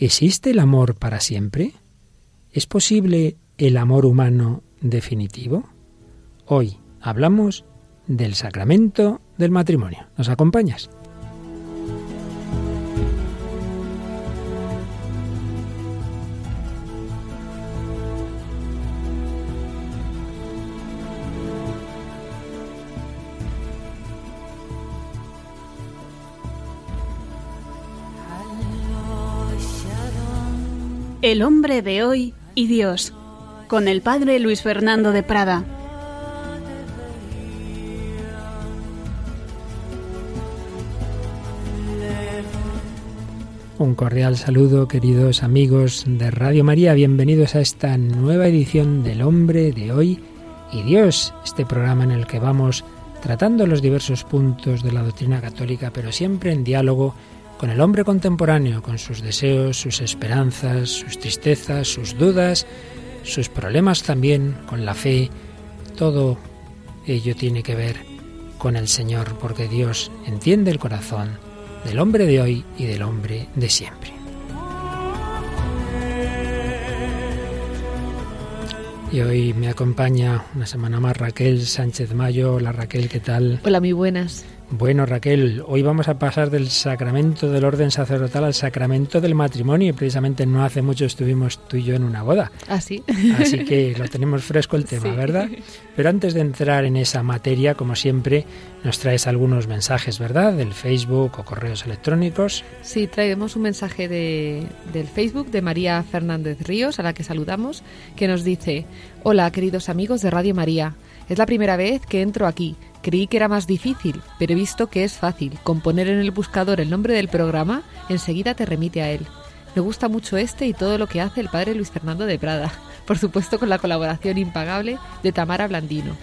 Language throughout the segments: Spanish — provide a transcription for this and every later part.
¿Existe el amor para siempre? ¿Es posible el amor humano definitivo? Hoy hablamos del sacramento del matrimonio. ¿Nos acompañas? El hombre de hoy y Dios, con el padre Luis Fernando de Prada. Un cordial saludo, queridos amigos de Radio María. Bienvenidos a esta nueva edición del Hombre de Hoy y Dios, este programa en el que vamos tratando los diversos puntos de la doctrina católica, pero siempre en diálogo con el hombre contemporáneo, con sus deseos, sus esperanzas, sus tristezas, sus dudas, sus problemas también, con la fe. Todo ello tiene que ver con el Señor, porque Dios entiende el corazón del hombre de hoy y del hombre de siempre. Y hoy me acompaña una semana más Raquel Sánchez Mayo. Hola Raquel, ¿qué tal? Hola, muy buenas. Bueno, Raquel, hoy vamos a pasar del sacramento del orden sacerdotal al sacramento del matrimonio y precisamente no hace mucho estuvimos tú y yo en una boda. ¿Ah, sí? Así que lo tenemos fresco el tema, ¿verdad? Pero antes de entrar en esa materia, como siempre, nos traes algunos mensajes, ¿verdad? Del Facebook o correos electrónicos. Sí, traemos un mensaje de, del Facebook de María Fernández Ríos, a la que saludamos, que nos dice, hola queridos amigos de Radio María, es la primera vez que entro aquí Creí que era más difícil, pero he visto que es fácil. Con poner en el buscador el nombre del programa, enseguida te remite a él. Me gusta mucho este y todo lo que hace el padre Luis Fernando de Prada. Por supuesto con la colaboración impagable de Tamara Blandino.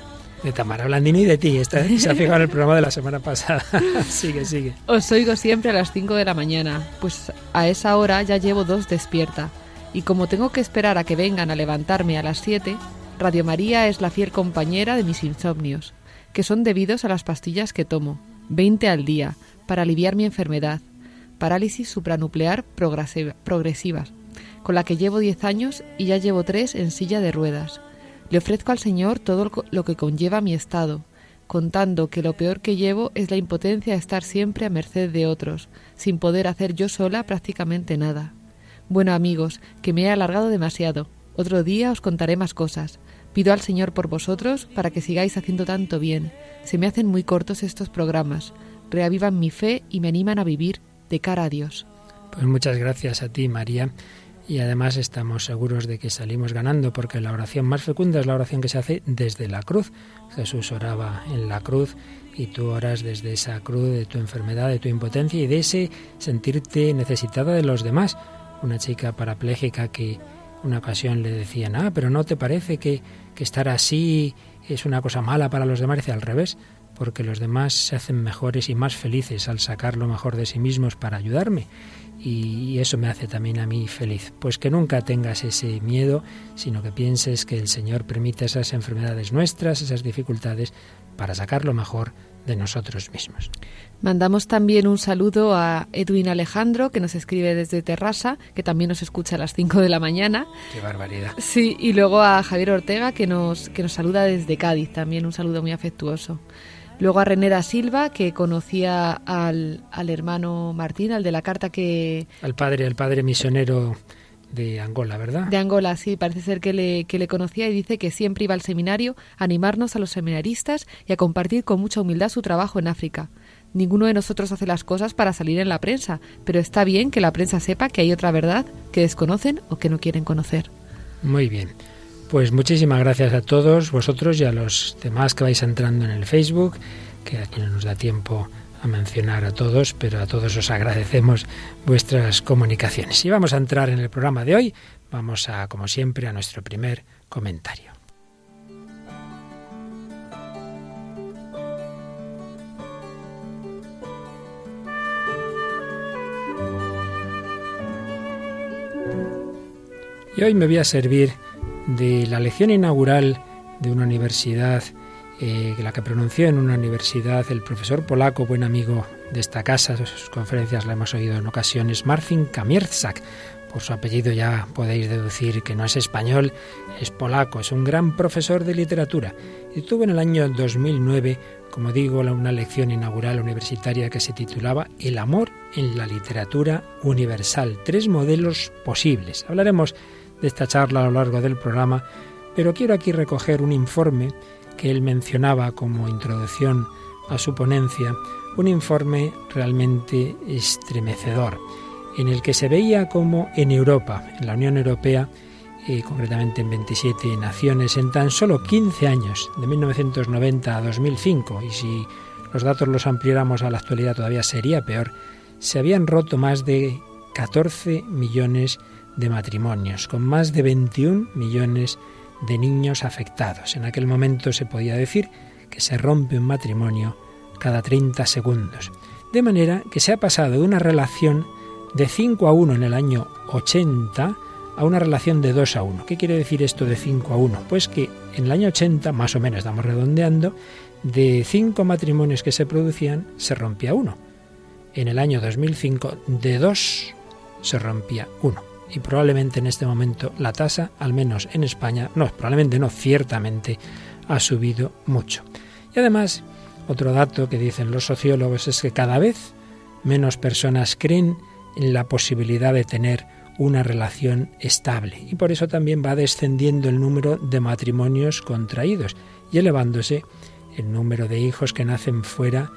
De Tamara Blandino y de ti. Esta se ha fijado en el programa de la semana pasada. sigue, sigue. Os oigo siempre a las 5 de la mañana, pues a esa hora ya llevo dos despierta. Y como tengo que esperar a que vengan a levantarme a las 7, Radio María es la fiel compañera de mis insomnios que son debidos a las pastillas que tomo, 20 al día, para aliviar mi enfermedad, parálisis supranuclear progresiva, con la que llevo 10 años y ya llevo 3 en silla de ruedas. Le ofrezco al Señor todo lo que conlleva mi estado, contando que lo peor que llevo es la impotencia de estar siempre a merced de otros, sin poder hacer yo sola prácticamente nada. Bueno amigos, que me he alargado demasiado. Otro día os contaré más cosas. Pido al Señor por vosotros para que sigáis haciendo tanto bien. Se me hacen muy cortos estos programas. Reavivan mi fe y me animan a vivir de cara a Dios. Pues muchas gracias a ti, María. Y además estamos seguros de que salimos ganando porque la oración más fecunda es la oración que se hace desde la cruz. Jesús oraba en la cruz y tú oras desde esa cruz de tu enfermedad, de tu impotencia y de ese sentirte necesitada de los demás. Una chica parapléjica que una ocasión le decían, ah, pero ¿no te parece que, que estar así es una cosa mala para los demás? Y al revés, porque los demás se hacen mejores y más felices al sacar lo mejor de sí mismos para ayudarme. Y eso me hace también a mí feliz. Pues que nunca tengas ese miedo, sino que pienses que el Señor permite esas enfermedades nuestras, esas dificultades, para sacar lo mejor de nosotros mismos. Mandamos también un saludo a Edwin Alejandro, que nos escribe desde Terrassa, que también nos escucha a las 5 de la mañana. ¡Qué barbaridad! Sí, y luego a Javier Ortega, que nos, que nos saluda desde Cádiz, también un saludo muy afectuoso. Luego a René da Silva, que conocía al, al hermano Martín, al de la carta que... Al padre, al padre misionero de Angola, ¿verdad? De Angola, sí, parece ser que le, que le conocía y dice que siempre iba al seminario a animarnos a los seminaristas y a compartir con mucha humildad su trabajo en África. Ninguno de nosotros hace las cosas para salir en la prensa, pero está bien que la prensa sepa que hay otra verdad que desconocen o que no quieren conocer. Muy bien. Pues muchísimas gracias a todos vosotros y a los demás que vais entrando en el Facebook, que aquí no nos da tiempo a mencionar a todos, pero a todos os agradecemos vuestras comunicaciones. Y vamos a entrar en el programa de hoy. Vamos a, como siempre, a nuestro primer comentario. Y hoy me voy a servir de la lección inaugural de una universidad eh, la que pronunció en una universidad el profesor polaco, buen amigo de esta casa, sus conferencias la hemos oído en ocasiones, Marcin Kamierzak, Por su apellido ya podéis deducir que no es español, es polaco, es un gran profesor de literatura y tuvo en el año 2009, como digo, una lección inaugural universitaria que se titulaba El amor en la literatura universal, tres modelos posibles. Hablaremos de esta charla a lo largo del programa, pero quiero aquí recoger un informe que él mencionaba como introducción a su ponencia, un informe realmente estremecedor en el que se veía como en Europa, en la Unión Europea, y concretamente en 27 naciones, en tan solo 15 años, de 1990 a 2005, y si los datos los ampliáramos a la actualidad todavía sería peor, se habían roto más de 14 millones de matrimonios, con más de 21 millones de niños afectados. En aquel momento se podía decir que se rompe un matrimonio cada 30 segundos. De manera que se ha pasado de una relación de 5 a 1 en el año 80 a una relación de 2 a 1. ¿Qué quiere decir esto de 5 a 1? Pues que en el año 80, más o menos estamos redondeando, de 5 matrimonios que se producían, se rompía uno. En el año 2005, de 2 se rompía uno. Y probablemente en este momento la tasa, al menos en España, no, probablemente no, ciertamente, ha subido mucho. Y además, otro dato que dicen los sociólogos es que cada vez menos personas creen en la posibilidad de tener una relación estable. Y por eso también va descendiendo el número de matrimonios contraídos y elevándose el número de hijos que nacen fuera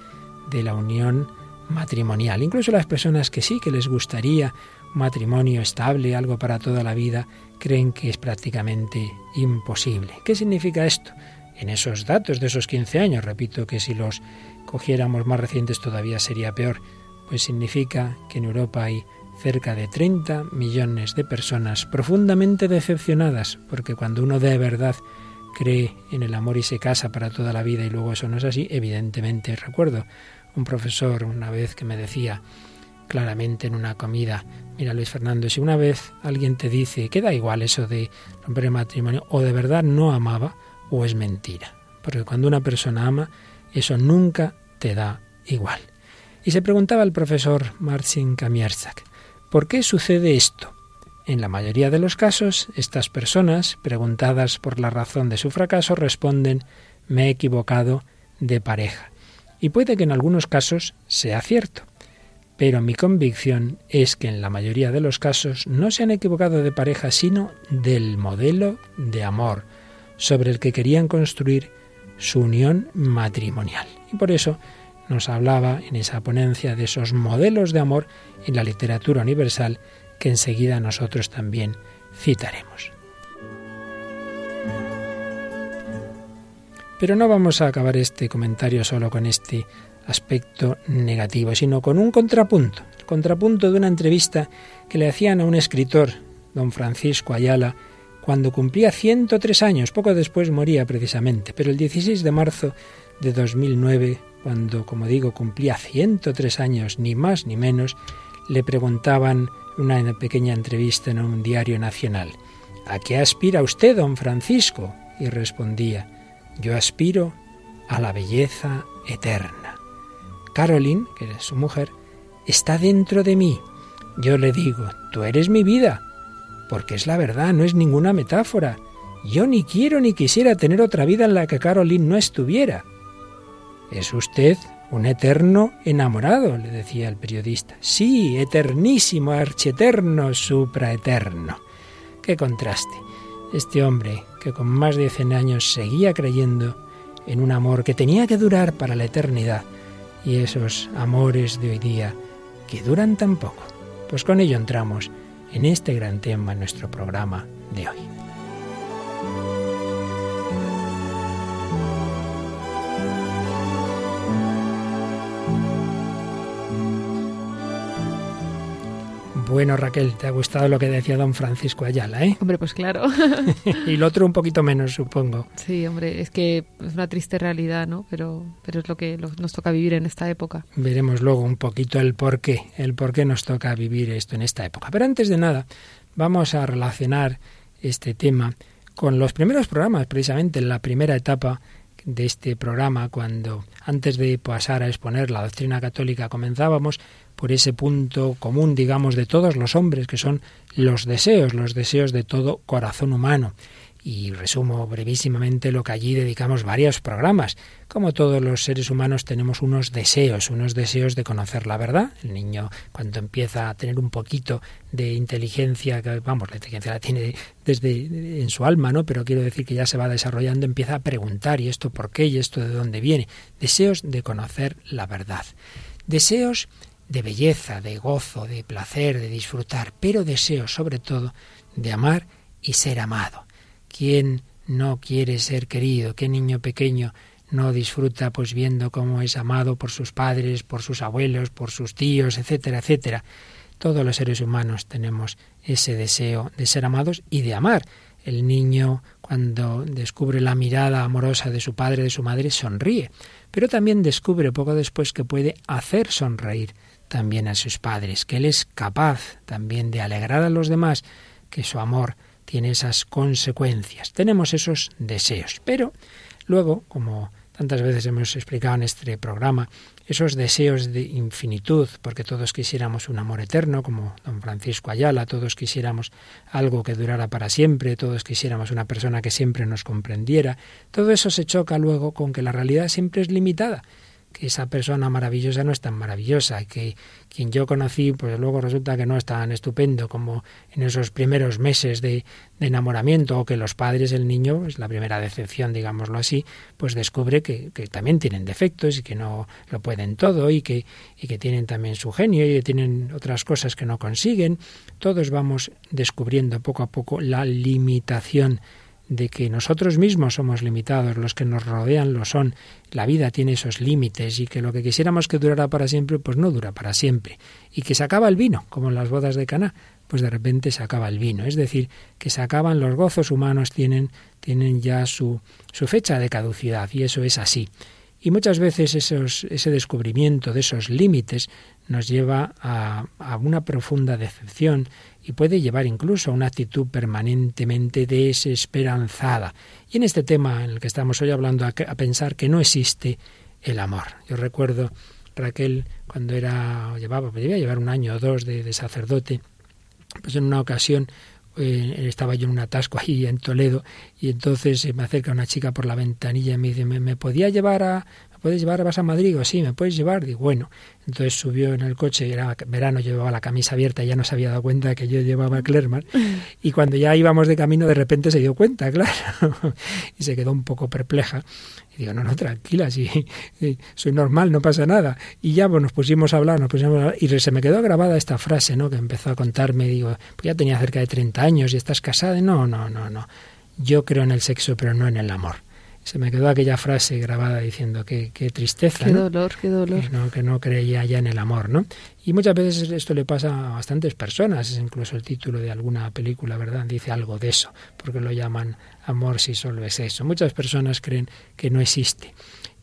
de la unión matrimonial. Incluso las personas que sí, que les gustaría matrimonio estable, algo para toda la vida, creen que es prácticamente imposible. ¿Qué significa esto? En esos datos de esos 15 años, repito que si los cogiéramos más recientes todavía sería peor, pues significa que en Europa hay cerca de 30 millones de personas profundamente decepcionadas, porque cuando uno de verdad cree en el amor y se casa para toda la vida y luego eso no es así, evidentemente recuerdo un profesor una vez que me decía claramente en una comida, mira Luis Fernando, si una vez alguien te dice que da igual eso de romper el matrimonio, o de verdad no amaba, o es mentira. Porque cuando una persona ama, eso nunca te da igual. Y se preguntaba el profesor Marcin Kamierzak, ¿por qué sucede esto? En la mayoría de los casos, estas personas, preguntadas por la razón de su fracaso, responden me he equivocado de pareja. Y puede que en algunos casos sea cierto, pero mi convicción es que en la mayoría de los casos no se han equivocado de pareja, sino del modelo de amor sobre el que querían construir su unión matrimonial. Y por eso nos hablaba en esa ponencia de esos modelos de amor en la literatura universal que enseguida nosotros también citaremos. Pero no vamos a acabar este comentario solo con este aspecto negativo, sino con un contrapunto, el contrapunto de una entrevista que le hacían a un escritor, don Francisco Ayala, cuando cumplía 103 años, poco después moría precisamente, pero el 16 de marzo de 2009 cuando, como digo, cumplía 103 años, ni más ni menos, le preguntaban una pequeña entrevista en un diario nacional, ¿A qué aspira usted, don Francisco? Y respondía, yo aspiro a la belleza eterna. Caroline, que era su mujer, está dentro de mí. Yo le digo, tú eres mi vida, porque es la verdad, no es ninguna metáfora. Yo ni quiero ni quisiera tener otra vida en la que Caroline no estuviera. Es usted un eterno enamorado, le decía el periodista. Sí, eternísimo, archieterno, supraeterno. Qué contraste. Este hombre que con más de cien años seguía creyendo en un amor que tenía que durar para la eternidad y esos amores de hoy día que duran tan poco. Pues con ello entramos en este gran tema en nuestro programa de hoy. Bueno, Raquel, te ha gustado lo que decía don Francisco Ayala, ¿eh? Hombre, pues claro. y lo otro un poquito menos, supongo. Sí, hombre, es que es una triste realidad, ¿no? Pero, pero es lo que nos toca vivir en esta época. Veremos luego un poquito el por qué, el por qué nos toca vivir esto en esta época. Pero antes de nada, vamos a relacionar este tema con los primeros programas, precisamente en la primera etapa de este programa cuando antes de pasar a exponer la doctrina católica comenzábamos por ese punto común, digamos, de todos los hombres, que son los deseos, los deseos de todo corazón humano y resumo brevísimamente lo que allí dedicamos varios programas. Como todos los seres humanos tenemos unos deseos, unos deseos de conocer la verdad. El niño cuando empieza a tener un poquito de inteligencia, vamos, la inteligencia la tiene desde en su alma, ¿no? Pero quiero decir que ya se va desarrollando, empieza a preguntar, ¿y esto por qué? ¿Y esto de dónde viene? Deseos de conocer la verdad. Deseos de belleza, de gozo, de placer, de disfrutar, pero deseos sobre todo de amar y ser amado. ¿Quién no quiere ser querido? ¿Qué niño pequeño no disfruta pues viendo cómo es amado por sus padres, por sus abuelos, por sus tíos, etcétera, etcétera? Todos los seres humanos tenemos ese deseo de ser amados y de amar. El niño cuando descubre la mirada amorosa de su padre, de su madre, sonríe, pero también descubre poco después que puede hacer sonreír también a sus padres, que él es capaz también de alegrar a los demás, que su amor tiene esas consecuencias. Tenemos esos deseos, pero luego, como tantas veces hemos explicado en este programa, esos deseos de infinitud, porque todos quisiéramos un amor eterno, como don Francisco Ayala, todos quisiéramos algo que durara para siempre, todos quisiéramos una persona que siempre nos comprendiera, todo eso se choca luego con que la realidad siempre es limitada que esa persona maravillosa no es tan maravillosa, que quien yo conocí, pues luego resulta que no es tan estupendo como en esos primeros meses de, enamoramiento, o que los padres, el niño, es la primera decepción, digámoslo así, pues descubre que, que, también tienen defectos y que no lo pueden todo y que, y que tienen también su genio y que tienen otras cosas que no consiguen. Todos vamos descubriendo poco a poco la limitación de que nosotros mismos somos limitados, los que nos rodean lo son, la vida tiene esos límites y que lo que quisiéramos que durara para siempre, pues no dura para siempre, y que se acaba el vino, como en las bodas de Caná, pues de repente se acaba el vino, es decir, que se acaban los gozos humanos tienen tienen ya su su fecha de caducidad y eso es así. Y muchas veces esos, ese descubrimiento de esos límites nos lleva a, a una profunda decepción y puede llevar incluso a una actitud permanentemente desesperanzada. Y en este tema en el que estamos hoy hablando, a, pensar que no existe el amor. Yo recuerdo Raquel cuando era llevaba debía llevar un año o dos de, sacerdote, pues en una ocasión eh, estaba yo en un atasco ahí en Toledo y entonces me acerca una chica por la ventanilla y me dice, ¿me, me podía llevar a, puedes llevar? ¿Vas a Madrid? Digo, sí, ¿me puedes llevar? Digo, bueno. Entonces subió en el coche, era verano, llevaba la camisa abierta, y ya no se había dado cuenta que yo llevaba Clermont. Y cuando ya íbamos de camino, de repente se dio cuenta, claro. y se quedó un poco perpleja. Y digo, no, no, tranquila, sí, soy normal, no pasa nada. Y ya pues, nos pusimos a hablar, nos pusimos a hablar, y se me quedó grabada esta frase, ¿no? Que empezó a contarme, digo, pues ya tenía cerca de 30 años y estás casada. No, no, no, no. Yo creo en el sexo, pero no en el amor se me quedó aquella frase grabada diciendo que qué tristeza. Qué dolor, qué dolor. Que no, que no creía ya en el amor, ¿no? Y muchas veces esto le pasa a bastantes personas, es incluso el título de alguna película, ¿verdad? Dice algo de eso, porque lo llaman amor si solo es eso. Muchas personas creen que no existe.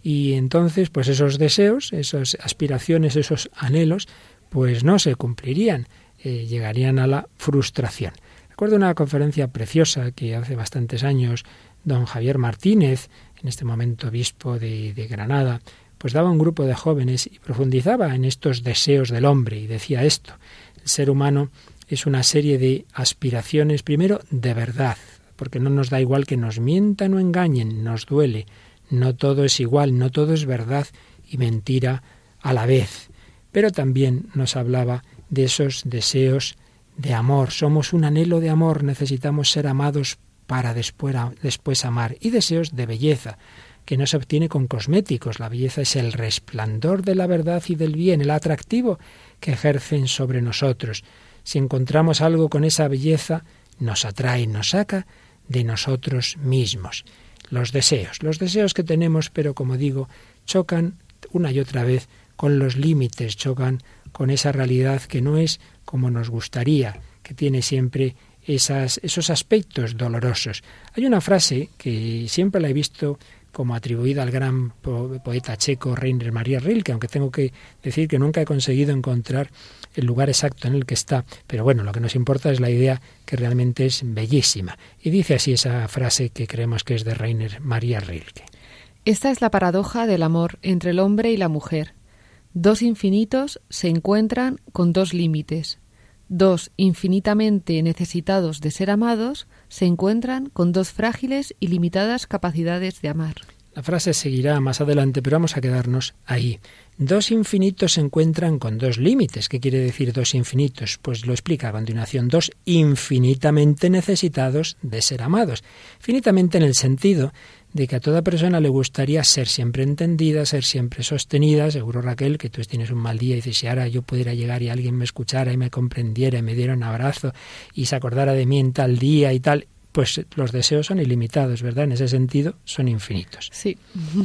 Y entonces, pues esos deseos, esas aspiraciones, esos anhelos, pues no se cumplirían, eh, llegarían a la frustración. Recuerdo una conferencia preciosa que hace bastantes años don Javier Martínez, en este momento obispo de, Granada, pues daba un grupo de jóvenes y profundizaba en estos deseos del hombre y decía esto, el ser humano es una serie de aspiraciones, primero, de verdad, porque no nos da igual que nos mientan o engañen, nos duele, no todo es igual, no todo es verdad y mentira a la vez. Pero también nos hablaba de esos deseos de amor, somos un anhelo de amor, necesitamos ser amados para después, después amar, y deseos de belleza, que no se obtiene con cosméticos. La belleza es el resplandor de la verdad y del bien, el atractivo que ejercen sobre nosotros. Si encontramos algo con esa belleza, nos atrae, nos saca de nosotros mismos. Los deseos, los deseos que tenemos, pero como digo, chocan una y otra vez con los límites, chocan con esa realidad que no es como nos gustaría, que tiene siempre esas, esos aspectos dolorosos. Hay una frase que siempre la he visto como atribuida al gran poeta checo Reiner María Rilke, aunque tengo que decir que nunca he conseguido encontrar el lugar exacto en el que está, pero bueno, lo que nos importa es la idea que realmente es bellísima. Y dice así esa frase que creemos que es de Reiner María Rilke. Esta es la paradoja del amor entre el hombre y la mujer. Dos infinitos se encuentran con dos límites. Dos infinitamente necesitados de ser amados se encuentran con dos frágiles y limitadas capacidades de amar. La frase seguirá más adelante, pero vamos a quedarnos ahí. Dos infinitos se encuentran con dos límites. ¿Qué quiere decir dos infinitos? Pues lo explica a continuación. Dos infinitamente necesitados de ser amados. Finitamente en el sentido de que a toda persona le gustaría ser siempre entendida, ser siempre sostenida. Seguro, Raquel, que tú tienes un mal día y dices, si ahora yo pudiera llegar y alguien me escuchara y me comprendiera y me diera un abrazo y se acordara de mí en tal día y tal, pues los deseos son ilimitados, ¿verdad? En ese sentido son infinitos. Sí.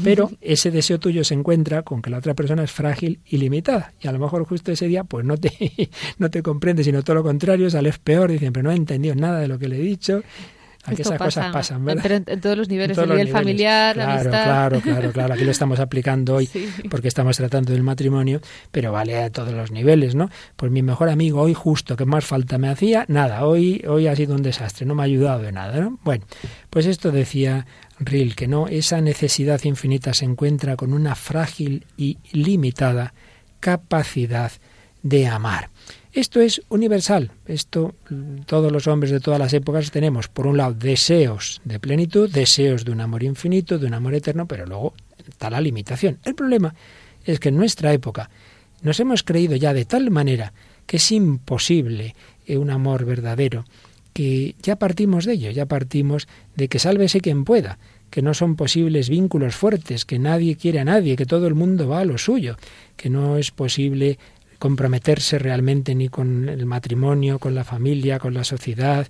Pero ese deseo tuyo se encuentra con que la otra persona es frágil y limitada. Y a lo mejor justo ese día pues no te, no te comprende, sino todo lo contrario, sales peor, dicen, pero no he entendido nada de lo que le he dicho Aquí esas cosas pasan, ¿verdad? Pero en, todos los niveles, en nivel familiar, claro, amistad. Claro, claro, claro. Aquí lo estamos aplicando hoy porque estamos tratando del matrimonio, pero vale a todos los niveles, ¿no? Pues mi mejor amigo hoy justo, que más falta me hacía, nada, hoy, hoy ha sido un desastre, no me ha ayudado de nada, ¿no? Bueno, pues esto decía Ril, que no, esa necesidad infinita se encuentra con una frágil y limitada capacidad de amar. Esto es universal. Esto todos los hombres de todas las épocas tenemos, por un lado, deseos de plenitud, deseos de un amor infinito, de un amor eterno, pero luego está la limitación. El problema es que en nuestra época nos hemos creído ya de tal manera que es imposible un amor verdadero, que ya partimos de ello, ya partimos de que sálvese quien pueda, que no son posibles vínculos fuertes, que nadie quiere a nadie, que todo el mundo va a lo suyo, que no es posible comprometerse realmente ni con el matrimonio, con la familia, con la sociedad,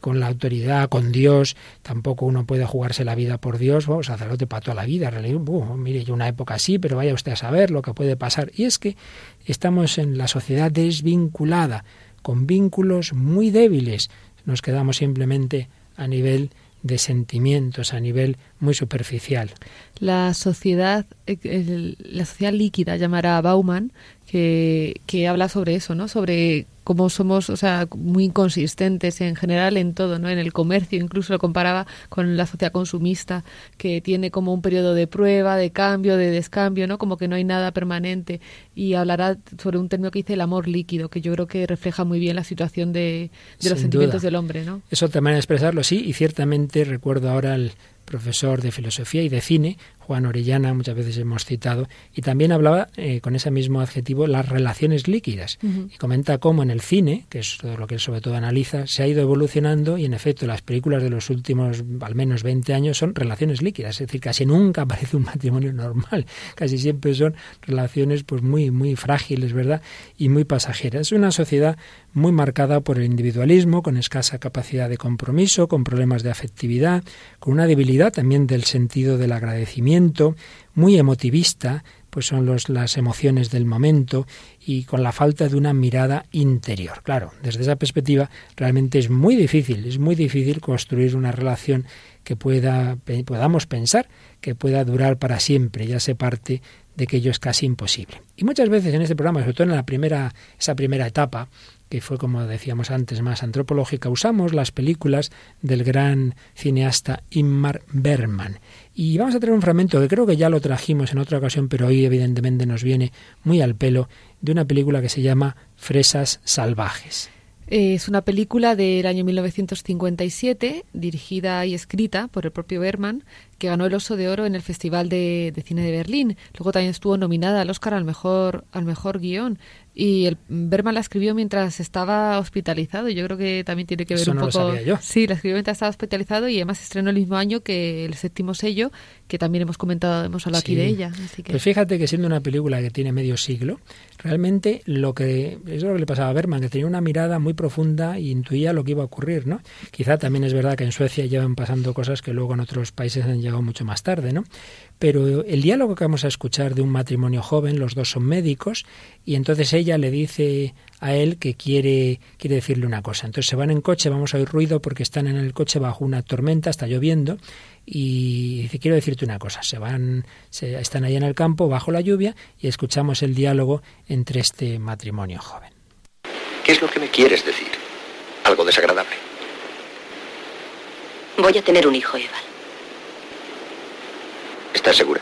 con la autoridad, con Dios. Tampoco uno puede jugarse la vida por Dios, oh, sacerdote para toda la vida. Uh, mire, yo una época así, pero vaya usted a saber lo que puede pasar. Y es que estamos en la sociedad desvinculada, con vínculos muy débiles. Nos quedamos simplemente a nivel de sentimientos, a nivel muy superficial. La sociedad, eh, la sociedad líquida, llamará Bauman, que, que habla sobre eso, ¿no? Sobre cómo somos, o sea, muy inconsistentes en general en todo, ¿no? En el comercio, incluso lo comparaba con la sociedad consumista, que tiene como un periodo de prueba, de cambio, de descambio, ¿no? Como que no hay nada permanente. Y hablará sobre un término que dice el amor líquido, que yo creo que refleja muy bien la situación de, de los sentimientos del hombre, ¿no? Es otra manera de expresarlo, sí, y ciertamente recuerdo ahora el profesor de filosofía y de cine, Juan Orellana, muchas veces hemos citado, y también hablaba eh, con ese mismo adjetivo las relaciones líquidas. Y comenta cómo en el cine, que es lo que él sobre todo analiza, se ha ido evolucionando y en efecto las películas de los últimos al menos 20 años son relaciones líquidas, es decir, casi nunca aparece un matrimonio normal, casi siempre son relaciones pues muy muy frágiles, ¿verdad? Y muy pasajeras. Es una sociedad muy marcada por el individualismo, con escasa capacidad de compromiso, con problemas de afectividad, con una debilidad también del sentido del agradecimiento, muy emotivista, pues son los, las emociones del momento y con la falta de una mirada interior. Claro, desde esa perspectiva realmente es muy difícil, es muy difícil construir una relación que pueda, podamos pensar que pueda durar para siempre, ya se parte de que ello es casi imposible. Y muchas veces en este programa, sobre todo en la primera, esa primera etapa, que fue, como decíamos antes, más antropológica, usamos las películas del gran cineasta Inmar Bergman. Y vamos a traer un fragmento que creo que ya lo trajimos en otra ocasión, pero hoy evidentemente nos viene muy al pelo, de una película que se llama Fresas Salvajes. Es una película del año 1957, dirigida y escrita por el propio Bergman, que ganó el Oso de Oro en el Festival de, de, Cine de Berlín. Luego también estuvo nominada al Oscar al mejor, al mejor guion. Y el Berman la escribió mientras estaba hospitalizado. Yo creo que también tiene que ver un poco. Sí, la escribió mientras estaba hospitalizado y además estrenó el mismo año que el séptimo sello, que también hemos comentado, hemos hablado aquí de ella. Así que... Pues fíjate que siendo una película que tiene medio siglo, realmente lo que es lo que le pasaba a Berman, que tenía una mirada muy profunda y intuía lo que iba a ocurrir, ¿no? Quizá también es verdad que en Suecia llevan pasando cosas que luego en otros países han llegado mucho más tarde, ¿no? Pero el diálogo que vamos a escuchar de un matrimonio joven, los dos son médicos, y entonces ella le dice a él que quiere, quiere decirle una cosa. Entonces se van en coche, vamos a oír ruido porque están en el coche bajo una tormenta, está lloviendo, y dice, quiero decirte una cosa. Se van, se, están ahí en el campo bajo la lluvia y escuchamos el diálogo entre este matrimonio joven. ¿Qué es lo que me quieres decir? ¿Algo desagradable? Voy a tener un hijo, Eva. ¿Estás segura?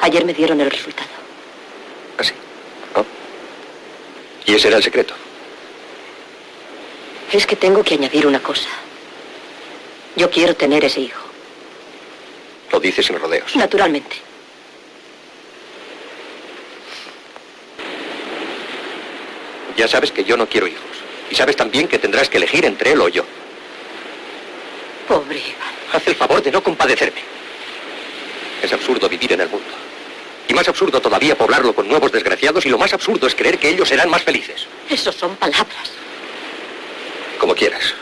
Ayer me dieron el resultado. Así. ¿Ah, ¿Y ese era el secreto? Es que tengo que añadir una cosa. Yo quiero tener ese hijo. Lo dices sin rodeos. Naturalmente. Ya sabes que yo no quiero hijos. Y sabes también que tendrás que elegir entre él o yo. Pobre Iván. Haz el favor de no compadecerme. Es absurdo vivir en el mundo. Y más absurdo todavía poblarlo con nuevos desgraciados y lo más absurdo es creer que ellos serán más felices. Eso son palabras. Como quieras.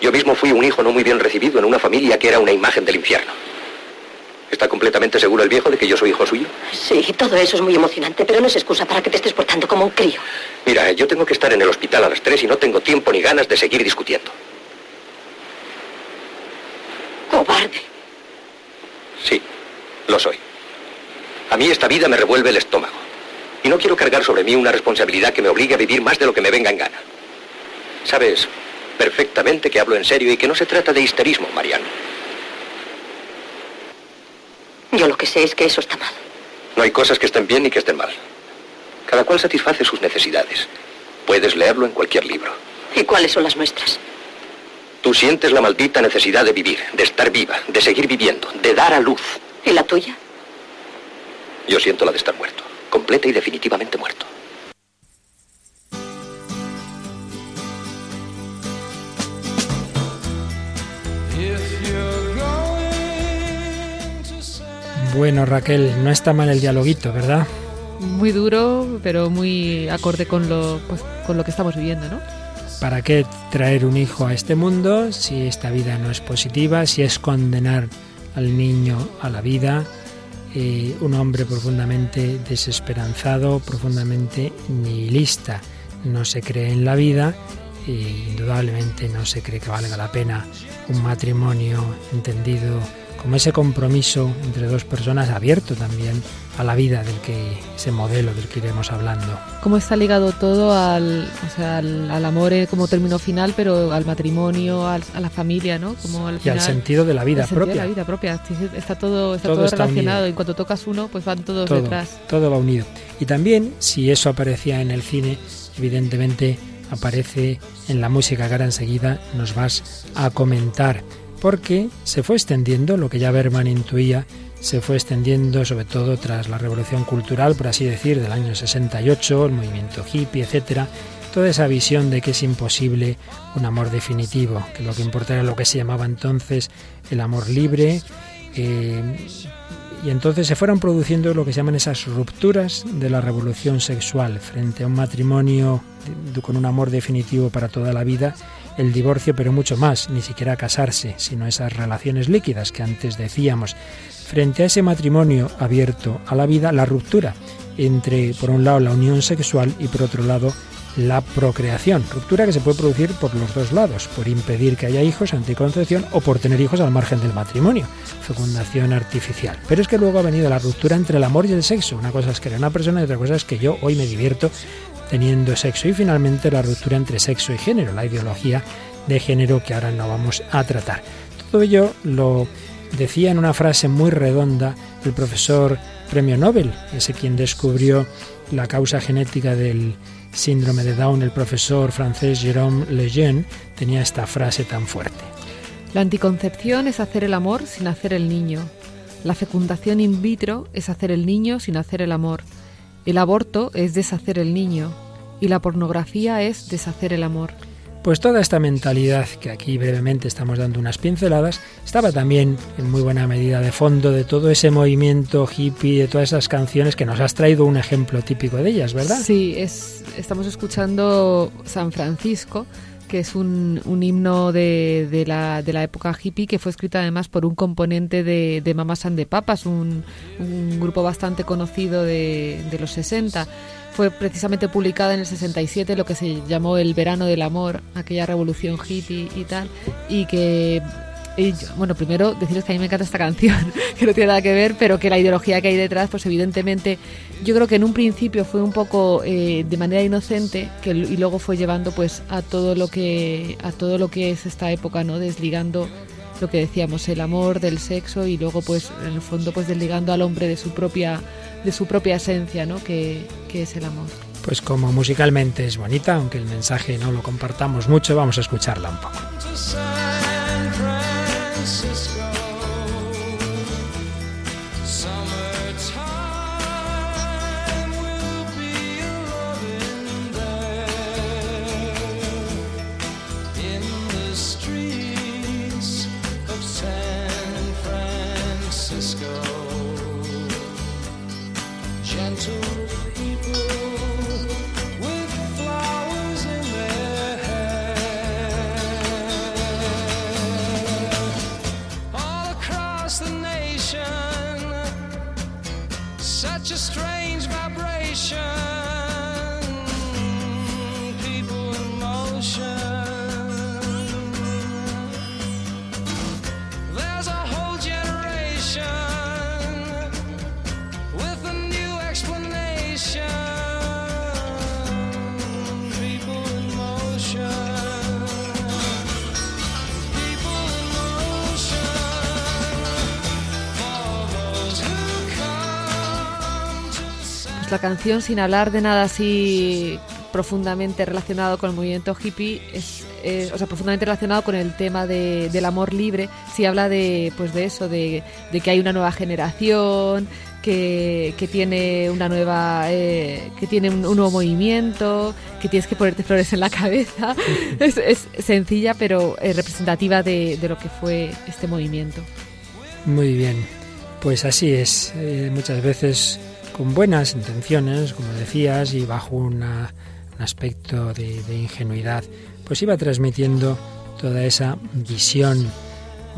Yo mismo fui un hijo no muy bien recibido en una familia que era una imagen del infierno. ¿Está completamente seguro el viejo de que yo soy hijo suyo? Sí, todo eso es muy emocionante, pero no es excusa para que te estés portando como un crío. Mira, yo tengo que estar en el hospital a las tres y no tengo tiempo ni ganas de seguir discutiendo. Cobarde. Sí, lo soy. A mí esta vida me revuelve el estómago. Y no quiero cargar sobre mí una responsabilidad que me obligue a vivir más de lo que me venga en gana. Sabes perfectamente que hablo en serio y que no se trata de histerismo, Mariano. Yo lo que sé es que eso está mal. No hay cosas que estén bien ni que estén mal. Cada cual satisface sus necesidades. Puedes leerlo en cualquier libro. ¿Y cuáles son las nuestras? Tú sientes la maldita necesidad de vivir, de estar viva, de seguir viviendo, de dar a luz. ¿Y la tuya? Yo siento la de estar muerto, completa y definitivamente muerto. Bueno, Raquel, no está mal el dialoguito, ¿verdad? Muy duro, pero muy acorde con lo, pues, con lo que estamos viviendo, ¿no? ¿Para qué traer un hijo a este mundo si esta vida no es positiva, si es condenar al niño a la vida? Eh, un hombre profundamente desesperanzado, profundamente nihilista. No se cree en la vida e indudablemente no se cree que valga la pena un matrimonio entendido como ese compromiso entre dos personas abierto también a la vida del que ese modelo del que iremos hablando. Cómo está ligado todo al, o sea, al, al amor como término final, pero al matrimonio, al- a la familia, ¿no? Como al Y al sentido de la vida sentido de propia. la vida propia. Está todo, está Todo todo, está relacionado. unido. En cuanto tocas uno, pues van todos todo, detrás. todo va unido. Y también, si eso aparecía en el cine, evidentemente aparece en la música que ahora enseguida nos vas a comentar. Porque se fue extendiendo lo que ya Berman intuía, se fue extendiendo sobre todo tras la revolución cultural, por así decir, del año 68, el movimiento hippie, etcétera, toda esa visión de que es imposible un amor definitivo, que lo que importa era lo que se llamaba entonces el amor libre, eh, y entonces se fueron produciendo lo que se llaman esas rupturas de la revolución sexual frente a un matrimonio con un amor definitivo para toda la vida, el divorcio, pero mucho más, ni siquiera casarse, sino esas relaciones líquidas que antes decíamos. Frente a ese matrimonio abierto a la vida, la ruptura entre, por un lado, la unión sexual y, por otro lado, la procreación. Ruptura que se puede producir por los dos lados, por impedir que haya hijos, anticoncepción, o por tener hijos al margen del matrimonio, fecundación artificial. Pero es que luego ha venido la ruptura entre el amor y el sexo. Una cosa es querer a una persona y otra cosa es que yo hoy me divierto teniendo sexo. Y finalmente la ruptura entre sexo y género, la ideología de género que ahora no vamos a tratar. Todo ello lo decía en una frase muy redonda el profesor premio Nobel, ese quien descubrió la causa genética del síndrome de Down, el profesor francés Jérôme Lejeune, tenía esta frase tan fuerte. La anticoncepción es hacer el amor sin hacer el niño. La fecundación in vitro es hacer el niño sin hacer el amor. El aborto es deshacer el niño. Y la pornografía es deshacer el amor. Pues toda esta mentalidad que aquí brevemente estamos dando unas pinceladas estaba también en muy buena medida de fondo de todo ese movimiento hippie, de todas esas canciones que nos has traído un ejemplo típico de ellas, ¿verdad? Sí, es, estamos escuchando San Francisco, que es un, un himno de, de la, de la época hippie que fue escrita además por un componente de, de Mamas and the Papas, un, un grupo bastante conocido de, de los 60 fue precisamente publicada en el 67 lo que se llamó el verano del amor, aquella revolución hippie y tal, y que y yo- bueno, primero deciros que a mí me encanta esta canción, que no tiene nada que ver, pero que la ideología que hay detrás, pues evidentemente, yo creo que en un principio fue un poco eh, de manera inocente, que y luego fue llevando pues a todo lo que a todo lo que es esta época, ¿no? Desligando lo que decíamos, el amor del sexo y luego pues en el fondo pues desligando al hombre de su propia, de su propia esencia, ¿no? que, que es el amor. Pues como musicalmente es bonita, aunque el mensaje no lo compartamos mucho, vamos a escucharla un poco. Canción, sin hablar de nada así profundamente relacionado con el movimiento hippie, es, o sea, profundamente relacionado con el tema de, del amor libre, si habla de, pues de eso, de, que hay una nueva generación, que, que tiene una nueva, eh, que tiene un, nuevo movimiento, que tienes que ponerte flores en la cabeza. es, es, sencilla, pero eh, representativa de, de, lo que fue este movimiento. Muy bien, pues así es. Eh, muchas veces con buenas intenciones, como decías, y bajo un aspecto de, ingenuidad, pues iba transmitiendo toda esa visión,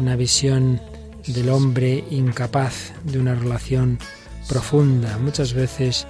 una visión del hombre incapaz de una relación profunda, muchas veces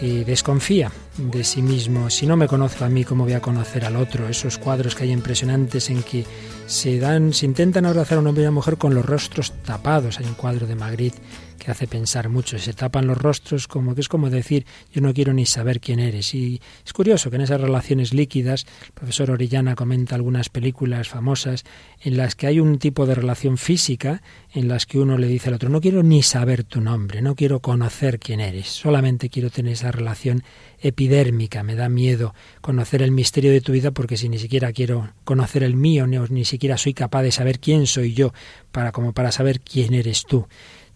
que desconfía de sí mismo. Si no me conozco a mí, ¿cómo voy a conocer al otro? Esos cuadros que hay impresionantes en que se dan, se intentan abrazar a un hombre y a una mujer con los rostros tapados. Hay un cuadro de Magritte que hace pensar mucho. Se tapan los rostros como que es como decir yo no quiero ni saber quién eres. Y es curioso que en esas relaciones líquidas, el profesor Orellana comenta algunas películas famosas en las que hay un tipo de relación física en las que uno le dice al otro no quiero ni saber tu nombre, no quiero conocer quién eres, solamente quiero tener esa relación epidérmica, me da miedo conocer el misterio de tu vida porque si ni siquiera quiero conocer el mío, ni, ni siquiera soy capaz de saber quién soy yo para como para saber quién eres tú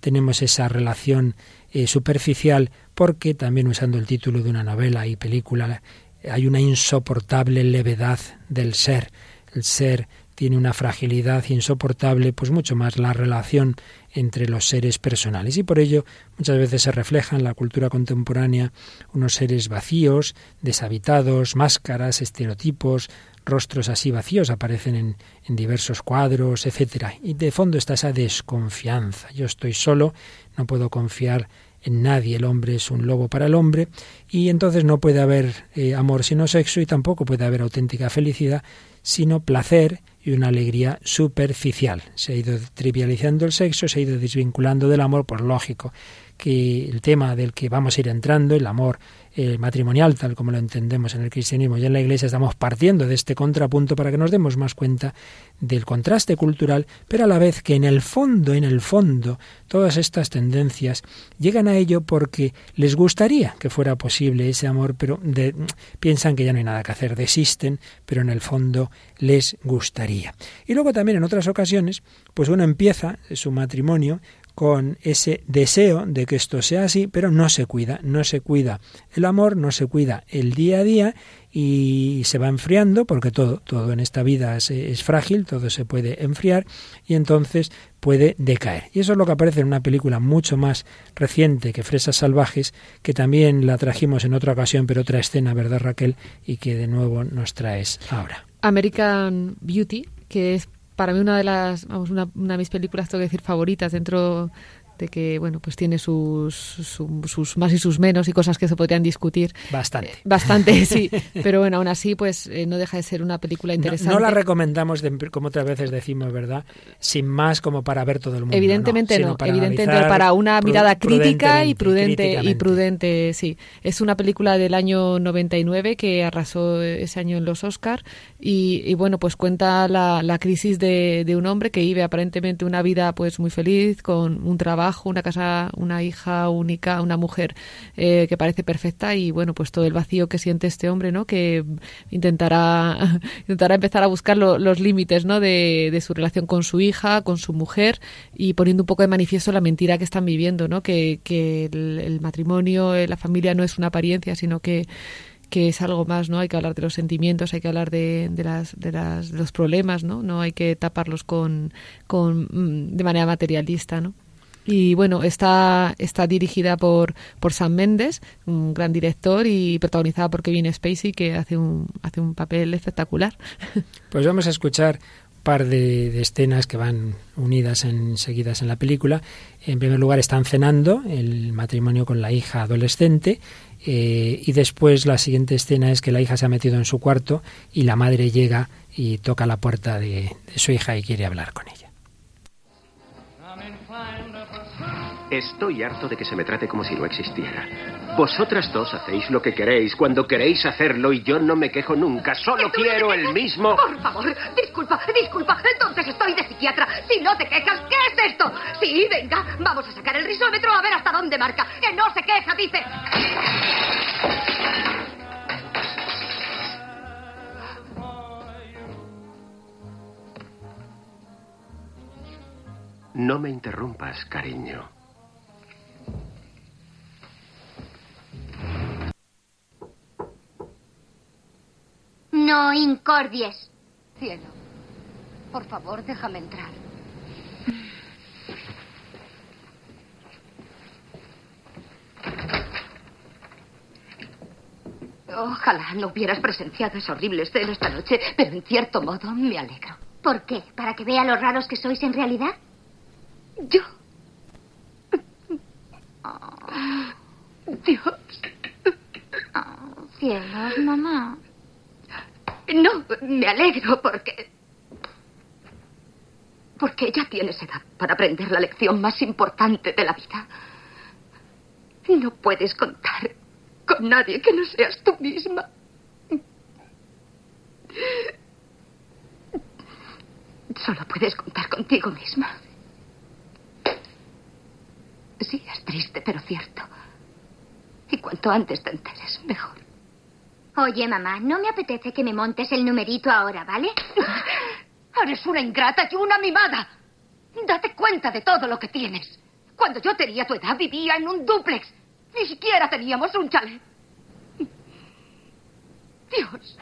tenemos esa relación eh, superficial porque también usando el título de una novela y película hay una insoportable levedad del ser. El ser tiene una fragilidad insoportable, pues mucho más la relación entre los seres personales. Y por ello muchas veces se refleja en la cultura contemporánea unos seres vacíos, deshabitados, máscaras, estereotipos, rostros así vacíos aparecen en, en diversos cuadros, etcétera. Y de fondo está esa desconfianza. Yo estoy solo, no puedo confiar en nadie. El hombre es un lobo para el hombre y entonces no puede haber eh, amor sino sexo y tampoco puede haber auténtica felicidad sino placer y una alegría superficial. Se ha ido trivializando el sexo, se ha ido desvinculando del amor, por lógico que el tema del que vamos a ir entrando, el amor eh, matrimonial, tal como lo entendemos en el cristianismo y en la iglesia, estamos partiendo de este contrapunto para que nos demos más cuenta del contraste cultural, pero a la vez que en el fondo, en el fondo, todas estas tendencias llegan a ello porque les gustaría que fuera posible ese amor, pero piensan que ya no hay nada que hacer, desisten, pero en el fondo les gustaría. Y luego también en otras ocasiones, pues uno empieza su matrimonio con ese deseo de que esto sea así, pero no se cuida, no se cuida el amor, no se cuida el día a día y se va enfriando, porque todo, todo en esta vida es, es, frágil, todo se puede enfriar y entonces puede decaer. Y eso es lo que aparece en una película mucho más reciente que Fresas Salvajes, que también la trajimos en otra ocasión, pero otra escena, ¿verdad Raquel? Y que de nuevo nos traes ahora. American Beauty, que es para mí una de las, vamos, una, una de mis películas, tengo que decir, favoritas dentro de que bueno pues tiene sus, sus, más y sus menos y cosas que se podrían discutir. Bastante. Eh, bastante sí. Pero bueno aún así pues eh, no deja de ser una película interesante no, la recomendamos como otras veces decimos verdad sin más como para ver todo el mundo evidentemente no, para evidentemente para una mirada crítica y prudente y prudente sí. Es una película del año 99 que arrasó ese año en los Oscar y, bueno pues cuenta la, la crisis de, de un hombre que vive aparentemente una vida pues muy feliz con un trabajo una casa, una hija única, una mujer eh, que parece perfecta y bueno, pues todo el vacío que siente este hombre, ¿no? Que intentará, intentará empezar a buscar los límites, ¿no? De, su relación con su hija, con su mujer y poniendo un poco de manifiesto la mentira que están viviendo, ¿no? Que, el, matrimonio, eh, la familia no es una apariencia, sino que que es algo más, ¿no? Hay que hablar de los sentimientos, hay que hablar de, de, las, de, las, de los problemas, ¿no? No hay que taparlos con, con, mm, de manera materialista, ¿no? Y bueno, está, está dirigida por, por Sam Mendes, un gran director, y protagonizada por Kevin Spacey, que hace un, hace un papel espectacular. Pues vamos a escuchar un par de, escenas que van unidas en, seguidas en la película. En primer lugar, están cenando el matrimonio con la hija adolescente. Eh, y después la siguiente escena es que la hija se ha metido en su cuarto y la madre llega y toca la puerta de su hija y quiere hablar con ella. Estoy harto de que se me trate como si no existiera. Vosotras dos hacéis lo que queréis cuando queréis hacerlo y yo no me quejo nunca. Solo quiero el mismo. Por favor, disculpa, disculpa. Entonces estoy de psiquiatra. Si no te quejas, ¿qué es esto? Sí, venga, vamos a sacar el risómetro a ver hasta dónde marca. Que no se queja, dice. No me interrumpas, cariño. No incordies. Cielo, por favor, déjame entrar. Ojalá no hubieras presenciado esa horrible escena esta noche, pero en cierto modo me alegro. ¿Por qué? ¿Para que vea lo raros que sois en realidad? Yo. Oh, Dios. Oh, cielos, mamá. No, me alegro porque... Porque ya tienes edad para aprender la lección más importante de la vida. No puedes contar con nadie que no seas tú misma. Solo puedes contar contigo misma. Sí, es triste, pero cierto. Y cuanto antes te enteres, mejor. Oye, mamá, no me apetece que me montes el numerito ahora, ¿vale? Eres una ingrata y una mimada. Date cuenta de todo lo que tienes. Cuando yo tenía tu edad vivía en un dúplex. Ni siquiera teníamos un chalet. Dios.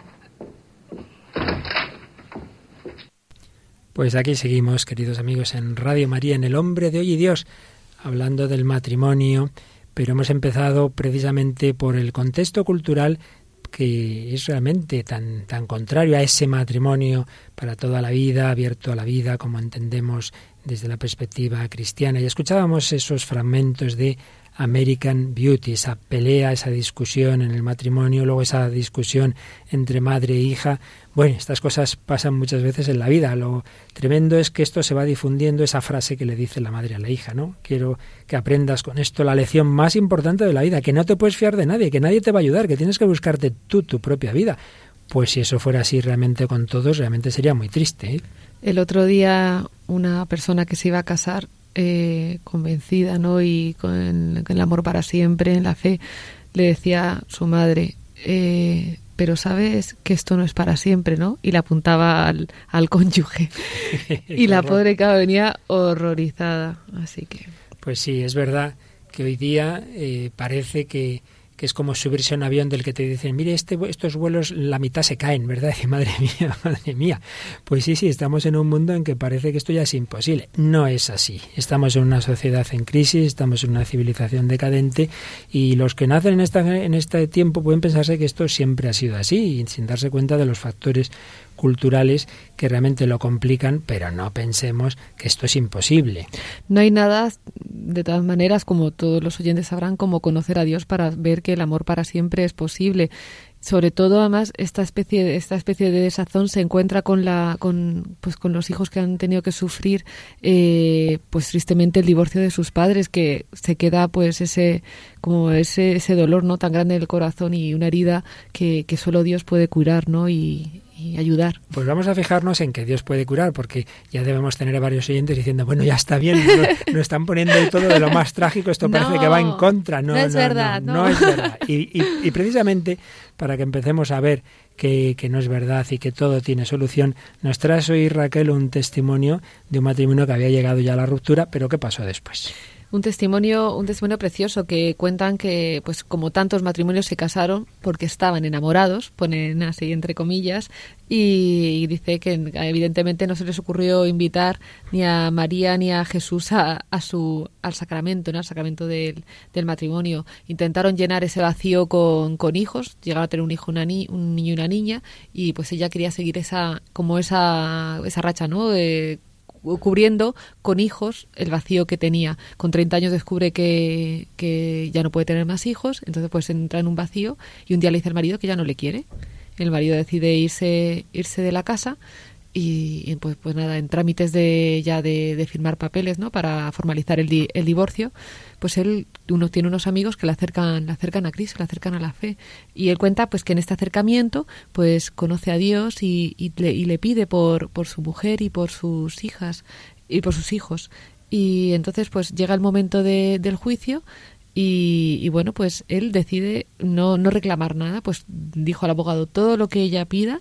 Pues aquí seguimos, queridos amigos, en Radio María, en El Hombre de Hoy y Dios, hablando del matrimonio, pero hemos empezado precisamente por el contexto cultural que es realmente tan, tan contrario a ese matrimonio para toda la vida, abierto a la vida, como entendemos desde la perspectiva cristiana. Y escuchábamos esos fragmentos de American Beauty, esa pelea, esa discusión en el matrimonio, luego esa discusión entre madre e hija. Bueno, estas cosas pasan muchas veces en la vida. Lo tremendo es que esto se va difundiendo, esa frase que le dice la madre a la hija, ¿no? Quiero que aprendas con esto la lección más importante de la vida, que no te puedes fiar de nadie, que nadie te va a ayudar, que tienes que buscarte tú tu propia vida. Pues si eso fuera así realmente con todos, realmente sería muy triste. ¿eh? El otro día una persona que se iba a casar eh, convencida, ¿no? Y con, el amor para siempre, en la fe, le decía su madre, eh, pero sabes que esto no es para siempre, ¿no? Y le apuntaba al, al cónyuge. y la pobre venía horrorizada, así que... Pues sí, es verdad que hoy día eh, parece que que es como subirse a un avión del que te dicen, mire, este, estos vuelos la mitad se caen, ¿verdad? Y madre mía, madre mía. Pues sí, sí, estamos en un mundo en que parece que esto ya es imposible. No es así. Estamos en una sociedad en crisis, estamos en una civilización decadente y los que nacen en, esta, en este tiempo pueden pensarse que esto siempre ha sido así sin darse cuenta de los factores culturales que realmente lo complican, pero no pensemos que esto es imposible. No hay nada, de todas maneras, como todos los oyentes sabrán, como conocer a Dios para ver que el amor para siempre es posible sobre todo además esta especie de, esta especie de desazón se encuentra con la con pues con los hijos que han tenido que sufrir eh, pues tristemente el divorcio de sus padres que se queda pues ese como ese, ese dolor no tan grande en el corazón y una herida que, que solo Dios puede curar no y, y ayudar. Pues vamos a fijarnos en que Dios puede curar, porque ya debemos tener a varios oyentes diciendo, bueno, ya está bien, nos, están poniendo todo de lo más trágico, esto parece que va en contra. No, no es verdad. No, es verdad. Y, y, precisamente para que empecemos a ver que, que, no es verdad y que todo tiene solución, nos trae hoy Raquel un testimonio de un matrimonio que había llegado ya a la ruptura, pero ¿qué pasó después? Un testimonio, un testimonio precioso que cuentan que, pues como tantos matrimonios se casaron porque estaban enamorados, ponen así entre comillas, y, dice que evidentemente no se les ocurrió invitar ni a María ni a Jesús a, su al sacramento, al sacramento del, del, matrimonio. Intentaron llenar ese vacío con, con hijos, llegaron a tener un hijo, una un niño y una niña, y pues ella quería seguir esa como esa esa racha, ¿no? Cubriendo con hijos el vacío que tenía. Con 30 años descubre que, que ya no puede tener más hijos, entonces pues entra en un vacío y un día le dice al marido que ya no le quiere. El marido decide irse, irse de la casa y, pues, pues nada, en trámites de ya de, firmar papeles, ¿no? Para formalizar el, el divorcio, pues él uno tiene unos amigos que le acercan, le acercan a Cristo, le acercan a la fe. Y él cuenta pues que en este acercamiento pues conoce a Dios y, y, le, y le, pide por, por su mujer y por sus hijas y por sus hijos. Y entonces pues llega el momento de, del juicio y, y, bueno pues él decide no, no reclamar nada, pues dijo al abogado todo lo que ella pida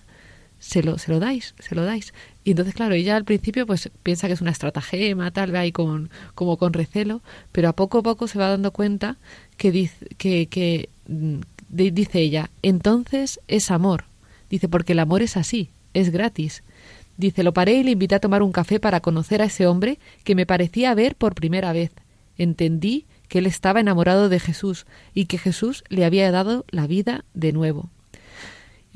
se lo, se lo dais, se lo dais. Y entonces, claro, ella al principio pues piensa que es una estratagema, tal, ve ahí con, como con recelo, pero a poco a poco se va dando cuenta que dice, que mm, dice ella, entonces es amor. Dice, porque el amor es así, es gratis. Dice, lo paré y le invité a tomar un café para conocer a ese hombre que me parecía ver por primera vez. Entendí que él estaba enamorado de Jesús y que Jesús le había dado la vida de nuevo.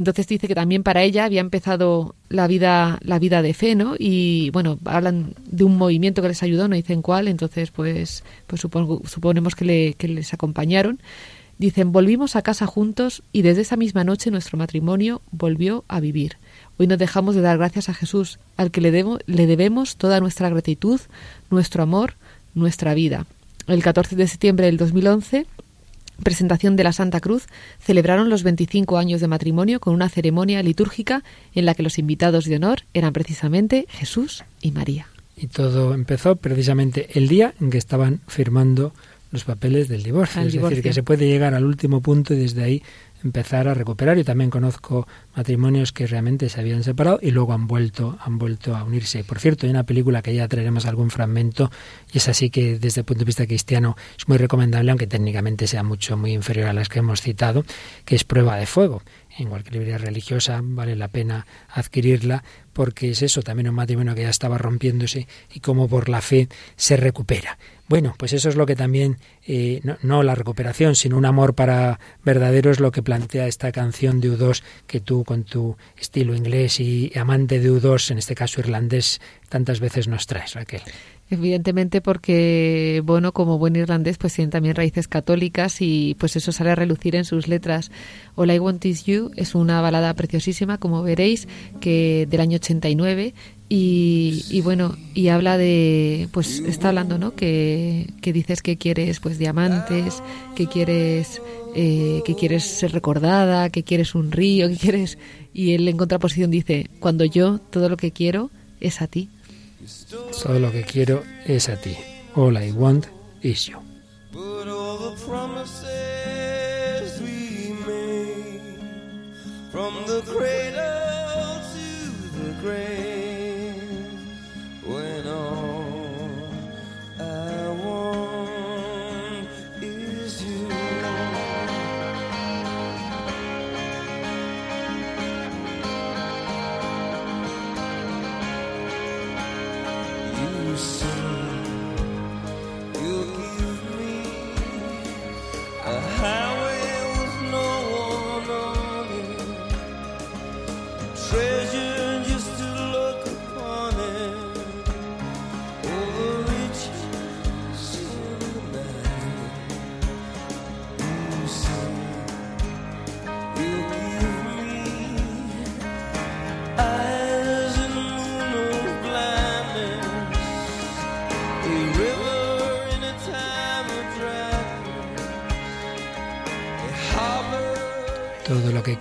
Entonces dice que también para ella había empezado la vida, la vida de fe, ¿no? Y bueno, hablan de un movimiento que les ayudó, no dicen cuál, entonces pues, pues suponemos que, que les acompañaron. Dicen, volvimos a casa juntos y desde esa misma noche nuestro matrimonio volvió a vivir. Hoy no dejamos de dar gracias a Jesús, al que le, debo, le debemos toda nuestra gratitud, nuestro amor, nuestra vida. El 14 de septiembre del 2011 presentación de la Santa Cruz, celebraron los 25 años de matrimonio con una ceremonia litúrgica en la que los invitados de honor eran precisamente Jesús y María. Y todo empezó precisamente el día en que estaban firmando los papeles del divorcio. es decir, que se puede llegar al último punto y desde ahí empezar a recuperar. Yo también conozco matrimonios que realmente se habían separado y luego han vuelto, han vuelto a unirse. Por cierto, hay una película que ya traeremos algún fragmento y es así que desde el punto de vista cristiano es muy recomendable, aunque técnicamente sea mucho muy inferior a las que hemos citado, que es Prueba de Fuego. En cualquier librería religiosa vale la pena adquirirla porque es eso, también un matrimonio que ya estaba rompiéndose y como por la fe se recupera. Bueno, pues eso es lo que también, eh, no, la recuperación, sino un amor para verdadero es lo que plantea esta canción de U2 que tú con tu estilo inglés y amante de U2, en este caso irlandés, tantas veces nos traes, Raquel. Evidentemente porque bueno, como buen irlandés, pues tiene también raíces católicas y pues eso sale a relucir en sus letras. All I Want Is You es una balada preciosísima, como veréis, que del año 89 y, y, bueno, y habla de, pues está hablando, ¿no? Que, que dices que quieres pues diamantes, que quieres, eh, que quieres ser recordada, que quieres un río, que quieres... Y él en contraposición dice, cuando yo todo lo que quiero es a ti. Todo lo que quiero es a ti. All I want is you.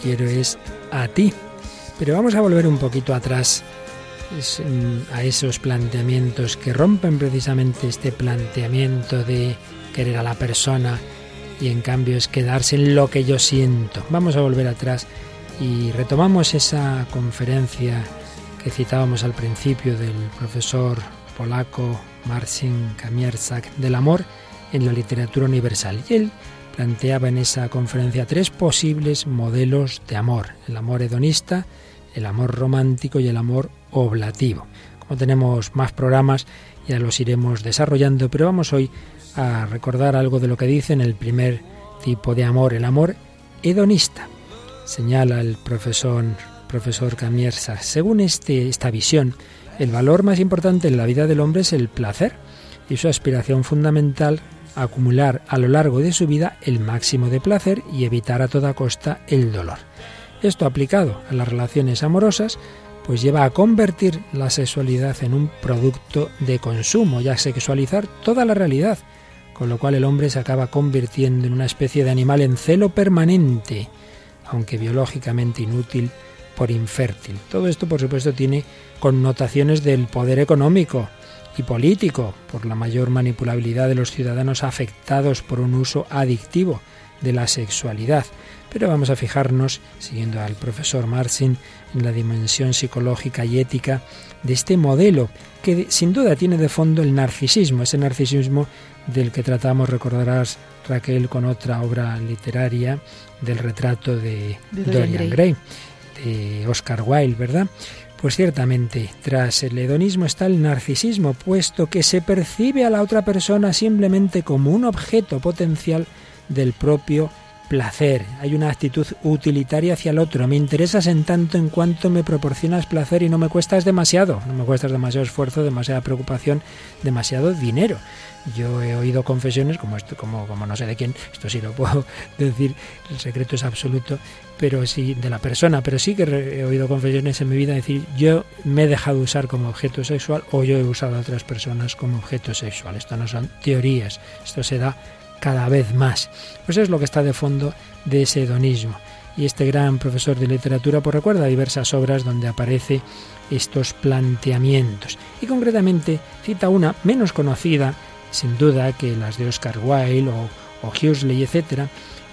Quiero es a ti. Pero vamos a volver un poquito atrás mm, a esos planteamientos que rompen precisamente este planteamiento de querer a la persona y en cambio es quedarse en lo que yo siento. Vamos a volver atrás y retomamos esa conferencia que citábamos al principio del profesor polaco Marcin Kamierzak del amor en la literatura universal. Y él planteaba en esa conferencia tres posibles modelos de amor, el amor hedonista, el amor romántico y el amor oblativo. Como tenemos más programas, ya los iremos desarrollando, pero vamos hoy a recordar algo de lo que dice en el primer tipo de amor, el amor hedonista. Señala el profesor, profesor Camiersa, según este, esta visión, el valor más importante en la vida del hombre es el placer y su aspiración fundamental acumular a lo largo de su vida el máximo de placer y evitar a toda costa el dolor. Esto aplicado a las relaciones amorosas pues lleva a convertir la sexualidad en un producto de consumo y a sexualizar toda la realidad, con lo cual el hombre se acaba convirtiendo en una especie de animal en celo permanente, aunque biológicamente inútil por infértil. Todo esto, por supuesto, tiene connotaciones del poder económico y político, por la mayor manipulabilidad de los ciudadanos afectados por un uso adictivo de la sexualidad. Pero vamos a fijarnos, siguiendo al profesor Marcin, en la dimensión psicológica y ética de este modelo, que sin duda tiene de fondo el narcisismo, ese narcisismo del que tratamos, recordarás Raquel, con otra obra literaria del retrato de, Dorian, Gray. de Oscar Wilde, ¿verdad? Pues ciertamente, tras el hedonismo está el narcisismo, puesto que se percibe a la otra persona simplemente como un objeto potencial del propio placer. Hay una actitud utilitaria hacia el otro. Me interesas en tanto en cuanto me proporcionas placer y no me cuestas demasiado. No me cuestas demasiado esfuerzo, demasiada preocupación, demasiado dinero. Yo he oído confesiones, como esto, como, como no sé de quién, esto sí lo puedo decir, el secreto es absoluto, pero sí de la persona, pero sí que he oído confesiones en mi vida decir yo me he dejado usar como objeto sexual o yo he usado a otras personas como objeto sexual. Esto no son teorías, esto se da cada vez más. Pues es lo que está de fondo de ese hedonismo. Y este gran profesor de literatura pues recuerda diversas obras donde aparece estos planteamientos. Y concretamente cita una menos conocida sin duda que las de Oscar Wilde o, o Huxley, etcétera,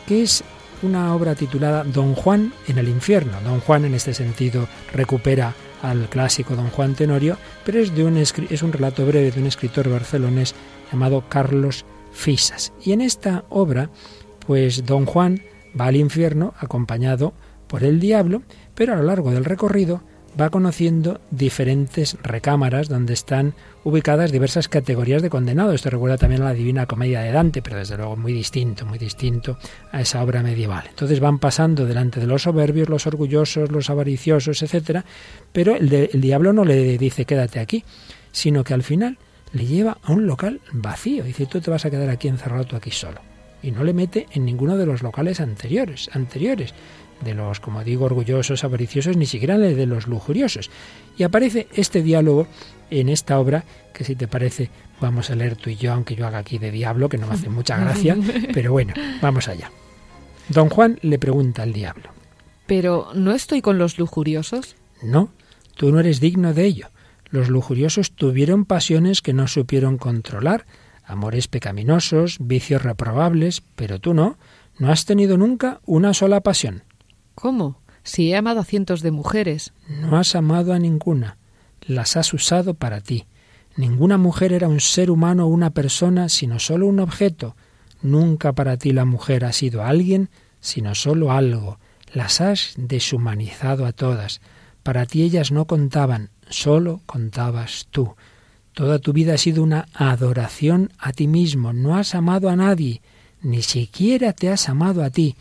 que es una obra titulada Don Juan en el infierno. Don Juan en este sentido recupera al clásico Don Juan Tenorio, pero es, de un, es un relato breve de un escritor barcelonés llamado Carlos Fisas. Y en esta obra, pues Don Juan va al infierno acompañado por el diablo, pero a lo largo del recorrido va conociendo diferentes recámaras donde están ubicadas diversas categorías de condenados. Esto recuerda también a la Divina Comedia de Dante, pero desde luego muy distinto, muy distinto a esa obra medieval. Entonces van pasando delante de los soberbios, los orgullosos, los avariciosos, etcétera, pero el, el diablo no le dice quédate aquí, sino que al final le lleva a un local vacío. Dice tú te vas a quedar aquí encerrado tú aquí solo. Y no le mete en ninguno de los locales anteriores, anteriores de los, como digo, orgullosos, avariciosos, ni siquiera de los lujuriosos. Y aparece este diálogo en esta obra, que si te parece vamos a leer tú y yo, aunque yo haga aquí de diablo, que no me hace mucha gracia, pero bueno, vamos allá. Don Juan le pregunta al diablo. ¿Pero no estoy con los lujuriosos? No, tú no eres digno de ello. Los lujuriosos tuvieron pasiones que no supieron controlar, amores pecaminosos, vicios reprobables, pero tú no, no has tenido nunca una sola pasión. ¿Cómo? Si he amado a cientos de mujeres. No has amado a ninguna. Las has usado para ti. Ninguna mujer era un ser humano o una persona, sino solo un objeto. Nunca para ti la mujer ha sido alguien, sino solo algo. Las has deshumanizado a todas. Para ti ellas no contaban, solo contabas tú. Toda tu vida ha sido una adoración a ti mismo. No has amado a nadie, ni siquiera te has amado a ti.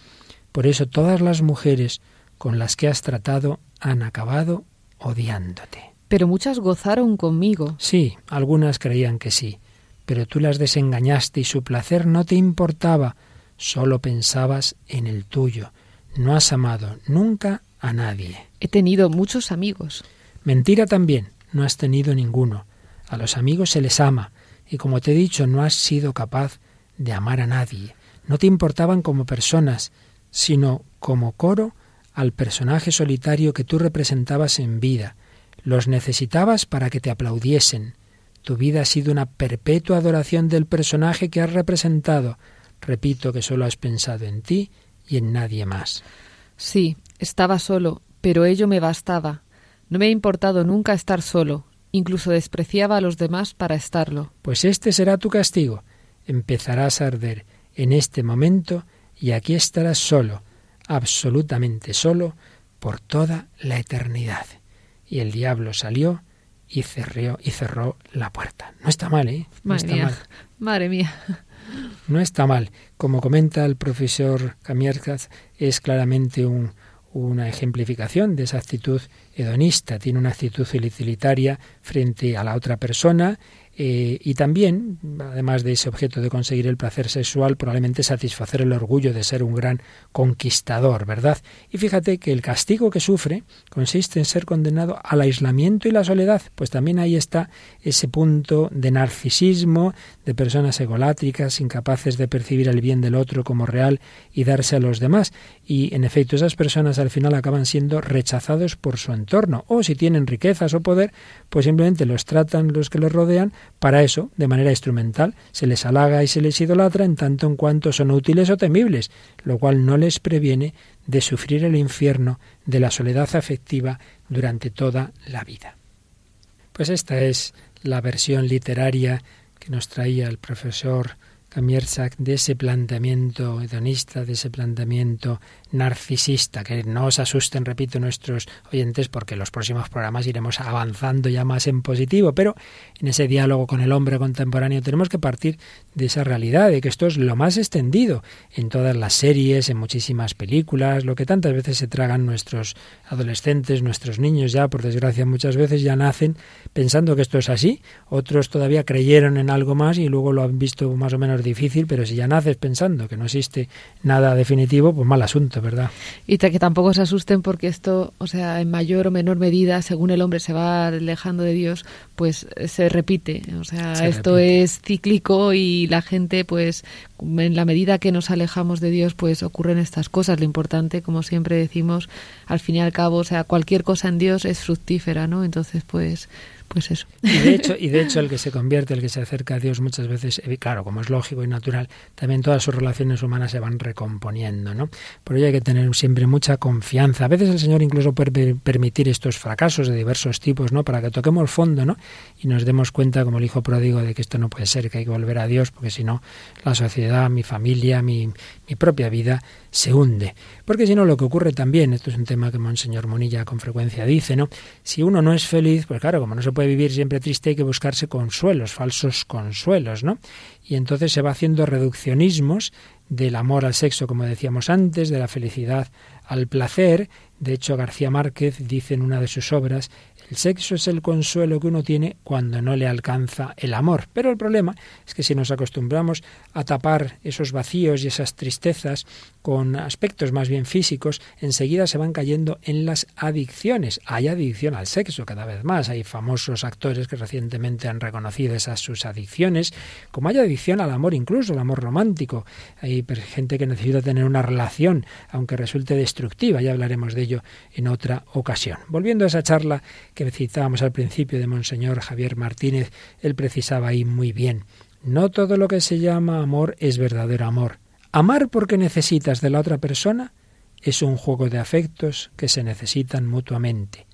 Por eso todas las mujeres con las que has tratado han acabado odiándote. Pero muchas gozaron conmigo. Sí, algunas creían que sí, pero tú las desengañaste y su placer no te importaba, solo pensabas en el tuyo. No has amado nunca a nadie. He tenido muchos amigos. Mentira también, no has tenido ninguno. A los amigos se les ama, y como te he dicho, no has sido capaz de amar a nadie. No te importaban como personas, sino como coro al personaje solitario que tú representabas en vida. Los necesitabas para que te aplaudiesen. Tu vida ha sido una perpetua adoración del personaje que has representado. Repito que solo has pensado en ti y en nadie más. Sí, estaba solo, pero ello me bastaba. No me ha importado nunca estar solo, incluso despreciaba a los demás para estarlo. Pues este será tu castigo. Empezarás a arder en este momento y aquí estarás solo, absolutamente solo, por toda la eternidad. Y el diablo salió y cerró, y cerró la puerta. No está mal, ¿eh? No Madre está mía. mal. Madre mía. No está mal. Como comenta el profesor Camiercas, es claramente un, una ejemplificación de esa actitud hedonista. Tiene una actitud utilitaria frente a la otra persona eh, y también, además de ese objeto de conseguir el placer sexual, probablemente satisfacer el orgullo de ser un gran conquistador, ¿verdad? Y fíjate que el castigo que sufre consiste en ser condenado al aislamiento y la soledad, pues también ahí está ese punto de narcisismo, de personas egolátricas, incapaces de percibir el bien del otro como real y darse a los demás. Y en efecto, esas personas al final acaban siendo rechazados por su entorno, o si tienen riquezas o poder, pues simplemente los tratan los que los rodean para eso, de manera instrumental, se les halaga y se les idolatra en tanto en cuanto son útiles o temibles, lo cual no les previene de sufrir el infierno de la soledad afectiva durante toda la vida. Pues esta es la versión literaria que nos traía el profesor Kamierzak de ese planteamiento hedonista, de ese planteamiento narcisista, que no os asusten, repito, nuestros oyentes, porque en los próximos programas iremos avanzando ya más en positivo, pero en ese diálogo con el hombre contemporáneo tenemos que partir de esa realidad, de que esto es lo más extendido en todas las series, en muchísimas películas, lo que tantas veces se tragan nuestros adolescentes, nuestros niños ya, por desgracia muchas veces ya nacen pensando que esto es así, otros todavía creyeron en algo más y luego lo han visto más o menos difícil, pero si ya naces pensando que no existe nada definitivo, pues mal asunto, ¿verdad? Y que tampoco se asusten porque esto, o sea, en mayor o menor medida, según el hombre se va alejando de Dios, pues se repite. O sea, Se esto repite. es cíclico y la gente, pues, en la medida que nos alejamos de Dios, pues ocurren estas cosas. Lo importante, como siempre decimos, al fin y al cabo, o sea, cualquier cosa en Dios es fructífera, ¿no? Entonces, pues, pues eso. Y de hecho, y de hecho el que se convierte, el que se acerca a Dios muchas veces, eh, claro, como es lógico y natural, también todas sus relaciones humanas se van recomponiendo, ¿no? Por ello hay que tener siempre mucha confianza. A veces el Señor incluso puede per- permitir estos fracasos de diversos tipos, ¿no? Para que toquemos el fondo, ¿no? Y nos demos cuenta, como el hijo pródigo, de que esto no puede ser, que hay que volver a Dios, porque si no, la sociedad, mi familia, mi, mi propia vida se hunde. Porque si no, lo que ocurre también, esto es un tema que Monseñor Monilla con frecuencia dice, ¿no? Si uno no es feliz, pues claro, como no se puede vivir siempre triste, hay que buscarse consuelos, falsos consuelos, ¿no? Y entonces se va haciendo reduccionismos del amor al sexo, como decíamos antes, de la felicidad al placer. De hecho, García Márquez dice en una de sus obras, el sexo es el consuelo que uno tiene cuando no le alcanza el amor. Pero el problema es que si nos acostumbramos a tapar esos vacíos y esas tristezas con aspectos más bien físicos, enseguida se van cayendo en las adicciones. Hay adicción al sexo cada vez más. Hay famosos actores que recientemente han reconocido esas sus adicciones, como hay adicción al amor incluso, el amor romántico. Hay gente que necesita tener una relación, aunque resulte destructiva. Ya hablaremos de ello en otra ocasión. Volviendo a esa charla que citábamos al principio de Monseñor Javier Martínez, él precisaba ahí muy bien. No todo lo que se llama amor es verdadero amor. Amar porque necesitas de la otra persona es un juego de afectos que se necesitan mutuamente.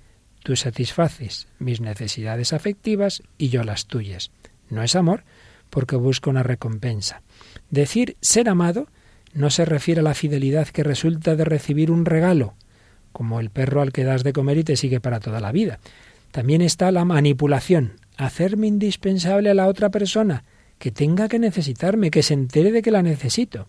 Tú satisfaces mis necesidades afectivas y yo las tuyas. No es amor porque busca una recompensa. Decir ser amado no se refiere a la fidelidad que resulta de recibir un regalo, como el perro al que das de comer y te sigue para toda la vida. También está la manipulación, hacerme indispensable a la otra persona, que tenga que necesitarme, que se entere de que la necesito.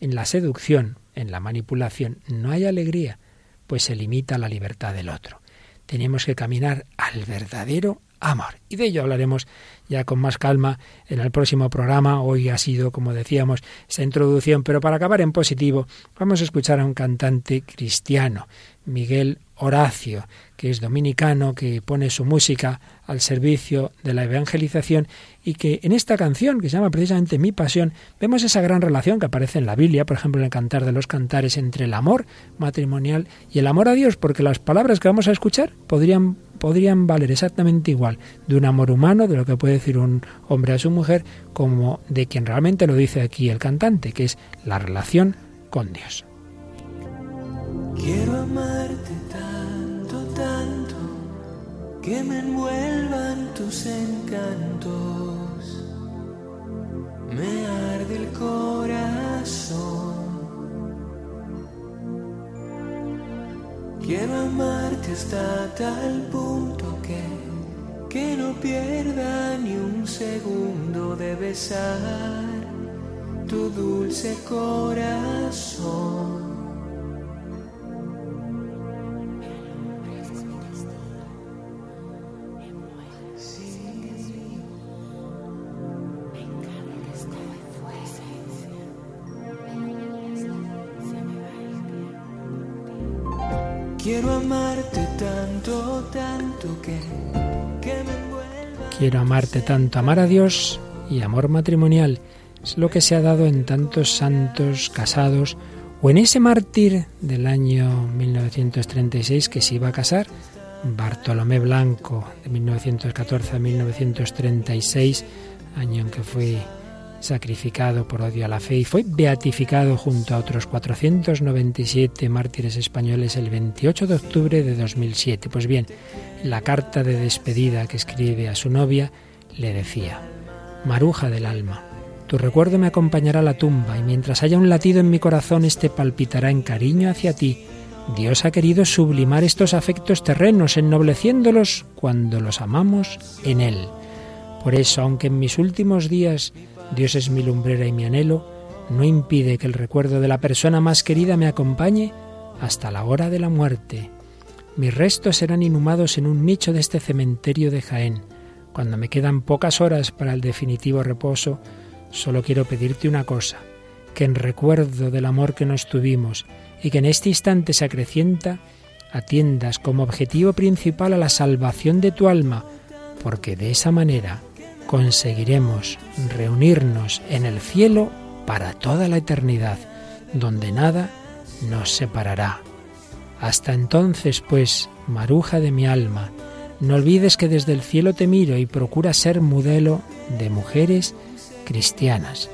En la seducción, en la manipulación, no hay alegría, pues se limita la libertad del otro. Tenemos que caminar al verdadero amor. Y de ello hablaremos ya con más calma en el próximo programa. Hoy ha sido, como decíamos, esa introducción, pero para acabar en positivo, vamos a escuchar a un cantante cristiano, Miguel Horacio, que es dominicano, que pone su música al servicio de la evangelización y que en esta canción, que se llama precisamente Mi Pasión, vemos esa gran relación que aparece en la Biblia, por ejemplo en el Cantar de los Cantares, entre el amor matrimonial y el amor a Dios, porque las palabras que vamos a escuchar podrían, podrían valer exactamente igual de un amor humano, de lo que puede decir un hombre a su mujer, como de quien realmente lo dice aquí el cantante, que es la relación con Dios. Quiero amarte tanto, tanto, que me envuelvan tus encantos. Me arde el corazón. Quiero amarte hasta tal punto que, que no pierda ni un segundo de besar tu dulce corazón. Quiero amarte tanto, tanto que, que me envuelva. Quiero amarte tanto, amar a Dios y amor matrimonial es lo que se ha dado en tantos santos casados o en ese mártir del año 1936 que se iba a casar, Bartolomé Blanco, de 1914 a 1936, año en que fue sacrificado por odio a la fe y fue beatificado junto a otros 497 mártires españoles el 28 de octubre de 2007. Pues bien, en la carta de despedida que escribe a su novia le decía, Maruja del alma, tu recuerdo me acompañará a la tumba y mientras haya un latido en mi corazón, este palpitará en cariño hacia ti. Dios ha querido sublimar estos afectos terrenos, ennobleciéndolos cuando los amamos en Él. Por eso, aunque en mis últimos días Dios es mi lumbrera y mi anhelo, no impide que el recuerdo de la persona más querida me acompañe hasta la hora de la muerte. Mis restos serán inhumados en un nicho de este cementerio de Jaén. Cuando me quedan pocas horas para el definitivo reposo, solo quiero pedirte una cosa, que en recuerdo del amor que nos tuvimos y que en este instante se acrecienta, atiendas como objetivo principal a la salvación de tu alma, porque de esa manera conseguiremos reunirnos en el cielo para toda la eternidad, donde nada nos separará. Hasta entonces, pues, maruja de mi alma, no olvides que desde el cielo te miro y procura ser modelo de mujeres cristianas,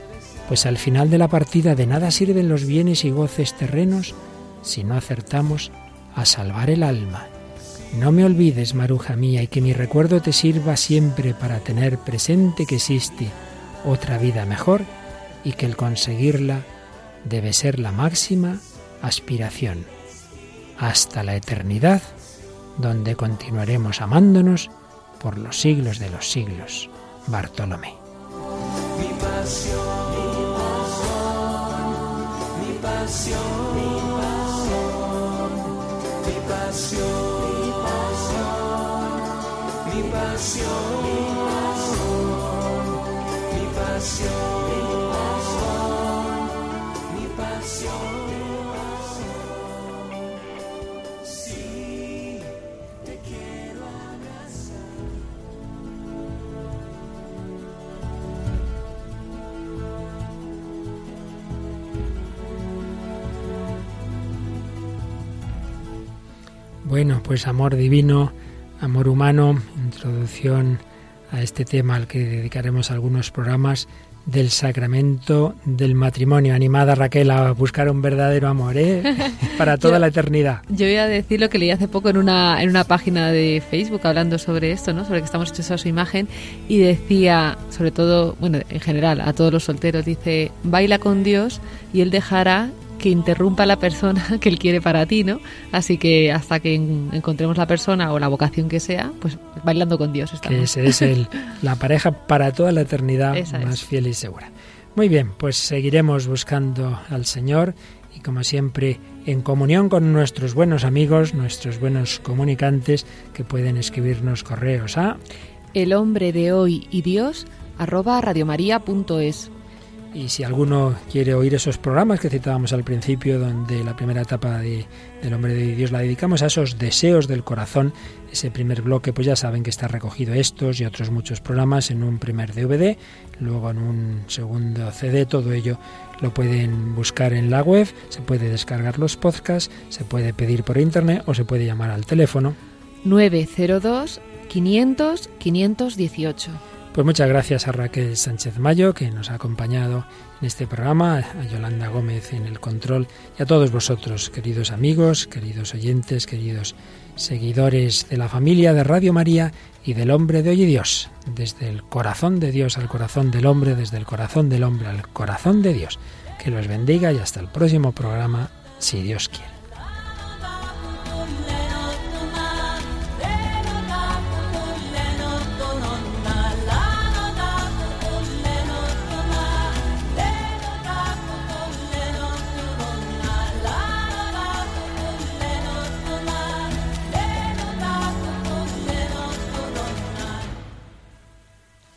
pues al final de la partida de nada sirven los bienes y goces terrenos si no acertamos a salvar el alma. No me olvides, maruja mía, y que mi recuerdo te sirva siempre para tener presente que existe otra vida mejor y que el conseguirla debe ser la máxima aspiración. Hasta la eternidad, donde continuaremos amándonos por los siglos de los siglos. Bartolomé. Mi pasión, mi pasión, mi pasión, mi pasión, mi pasión, mi pasión, mi pasión. Sí, te quiero. Bueno, pues amor divino, amor humano, introducción a este tema al que dedicaremos algunos programas del sacramento del matrimonio. Animada Raquel a buscar un verdadero amor, ¿eh? Para toda Yo- la eternidad. Yo voy a decir lo que leí hace poco en una, en una página de Facebook hablando sobre esto, ¿no? Sobre que estamos hechos a su imagen y decía, sobre todo, bueno, en general, a todos los solteros, dice, baila con Dios y Él dejará que interrumpa la persona que Él quiere para ti, ¿no? Así que hasta que en- encontremos la persona o la vocación que sea, pues bailando con Dios Que estamos. ese es el, la pareja para toda la eternidad Esa más es. fiel y segura. Muy bien, pues seguiremos buscando al Señor y como siempre en comunión con nuestros buenos amigos, nuestros buenos comunicantes que pueden escribirnos correos a el hombre de hoy y Dios arroba radiomaria.es. Y si alguno quiere oír esos programas que citábamos al principio, donde la primera etapa de, del hombre de Dios la dedicamos a esos deseos del corazón, ese primer bloque, pues ya saben que está recogido estos y otros muchos programas en un primer DVD, luego en un segundo CD, todo ello lo pueden buscar en la web, se puede descargar los podcasts, se puede pedir por internet o se puede llamar al teléfono 902 500 518. Pues muchas gracias a Raquel Sánchez Mayo, que nos ha acompañado en este programa, a Yolanda Gómez en el control y a todos vosotros, queridos amigos, queridos oyentes, queridos seguidores de la familia de Radio María y del hombre de hoy y Dios, desde el corazón de Dios al corazón del hombre, desde el corazón del hombre al corazón de Dios. Que los bendiga y hasta el próximo programa, si Dios quiere.